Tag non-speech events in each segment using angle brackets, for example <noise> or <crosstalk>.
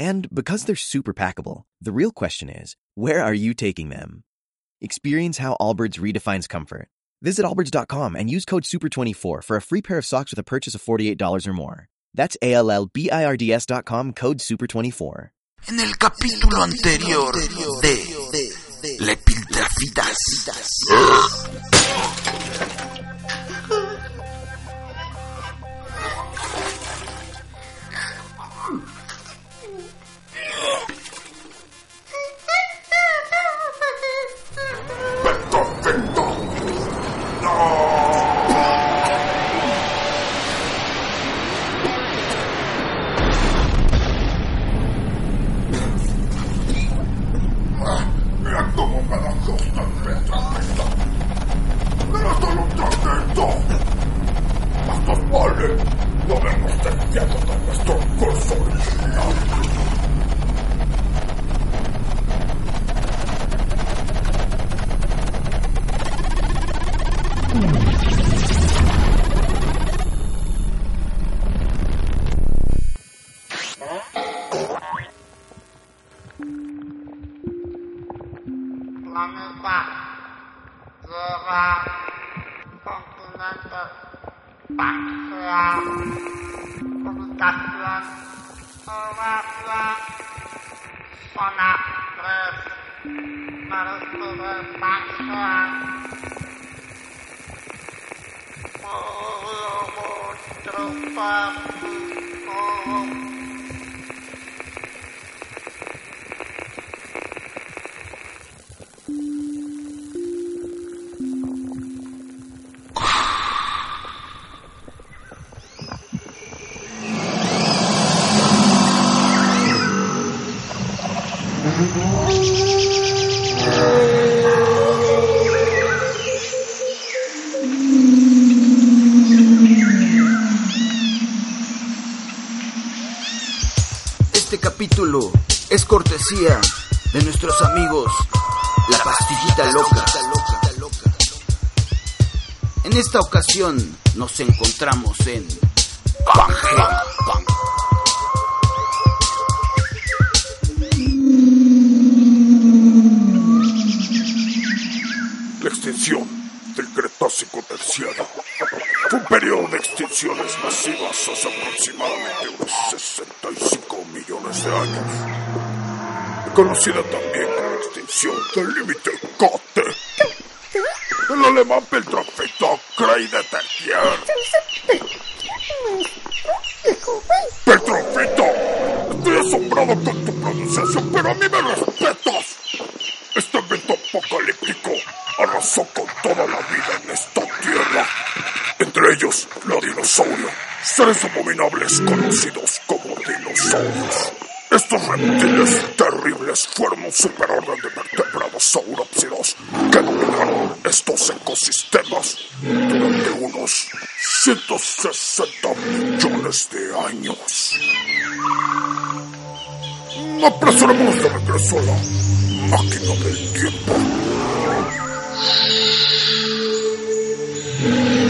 And because they're super packable, the real question is where are you taking them? Experience how Allbirds redefines comfort. Visit allbirds.com and use code SUPER24 for a free pair of socks with a purchase of $48 or more. That's A L L B I R D S.com code SUPER24. En el capítulo anterior de Le Piltrafitas. Lama Pak Zora Pengkulan ke Pak Selam Pengkulan Selam Sama Selam Sona Pres Harus ke Pak Este capítulo es cortesía de nuestros amigos La Pastillita Loca. En esta ocasión nos encontramos en Pangea. Extinción del Cretácico terciario fue un periodo de extinciones masivas hace aproximadamente unos 65 millones de años. Conocida también como extinción del límite Cote. El alemán Peltrafito Cray de Tertier. Petrofito, estoy asombrado con tu pronunciación, pero a mí me respetas. Este evento apocalíptico arrasó con toda la vida en esta tierra. Entre ellos, los dinosaurios, seres abominables conocidos como dinosaurios. Estos reptiles terribles fueron un superorden de vertebrados saurópsidos que dominaron estos ecosistemas durante unos 160 millones de años. Apresurémonos de regreso a la máquina del tiempo. Yeah.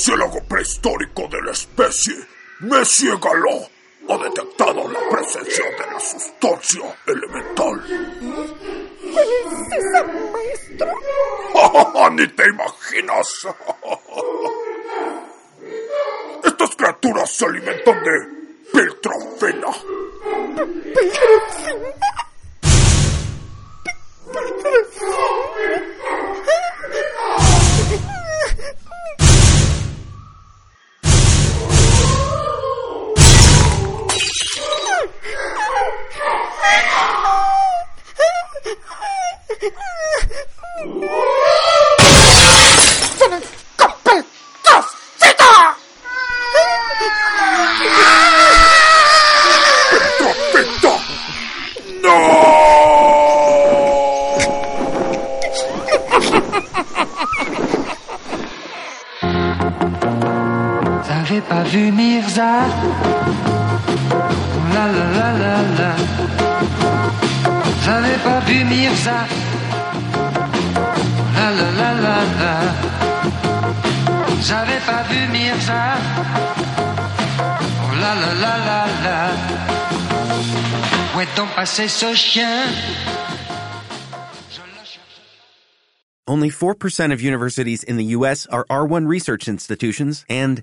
Murciélago prehistórico de la especie Messiegalo ha detectado la presencia de la sustancia elemental. ¿Cuál es esa, maestro? <laughs> ¡Ni te imaginas! <laughs> Estas criaturas se alimentan de piltrafina. ¡Piltrafina! La la la la la. J'avais pas. La la la la la. J'avais pas la la la la la. Où est passé ce chien? Only 4% of universities in the US are R1 research institutions, and